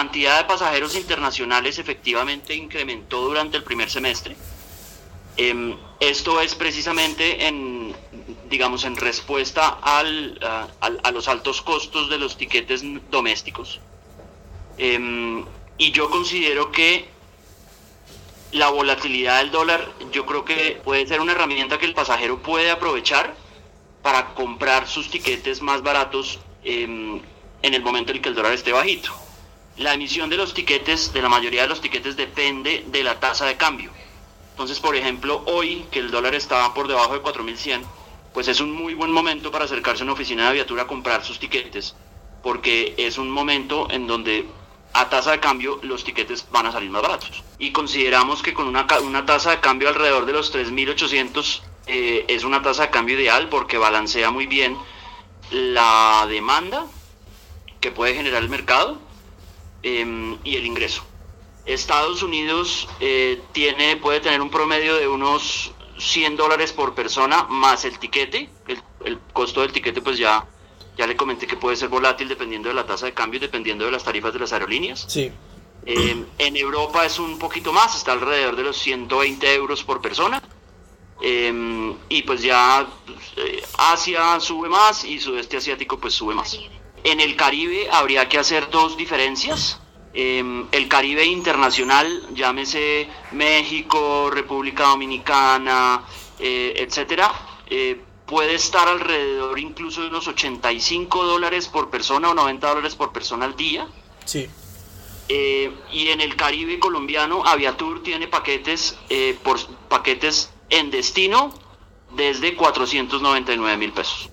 cantidad de pasajeros internacionales efectivamente incrementó durante el primer semestre. Em, esto es precisamente en, digamos, en respuesta al, a, los altos costos de los tiquetes domésticos. Em, y yo considero que la volatilidad del dólar, yo creo que puede ser una herramienta que el pasajero puede aprovechar para comprar sus tiquetes más baratos em, en el momento en que el dólar esté bajito. La emisión de los tiquetes, de la mayoría de los tiquetes, depende de la tasa de cambio. Entonces, por ejemplo, hoy que el dólar estaba por debajo de 4.100, pues es un muy buen momento para acercarse a una oficina de aviatura a comprar sus tiquetes, porque es un momento en donde a tasa de cambio los tiquetes van a salir más baratos. Y consideramos que con una, tasa de cambio alrededor de los 3.800 eh, es una tasa de cambio ideal porque balancea muy bien la demanda que puede generar el mercado em, y el ingreso. Estados Unidos eh, tiene, puede tener un promedio de unos 100 dólares por persona más el tiquete. El, el, costo del tiquete pues ya, ya le comenté que puede ser volátil dependiendo de la tasa de cambio y dependiendo de las tarifas de las aerolíneas. Sí. Em, en Europa es un poquito más, está alrededor de los 120 euros por persona. Em, y pues ya eh, Asia sube más y sudeste asiático pues sube más. En el Caribe habría que hacer dos diferencias. Em, el Caribe internacional, llámese México, República Dominicana, eh, etcétera, eh, puede estar alrededor incluso de unos 85 dólares por persona o 90 dólares por persona al día. Sí. y en el Caribe colombiano, Aviatur tiene paquetes por paquetes en destino desde 499 mil pesos.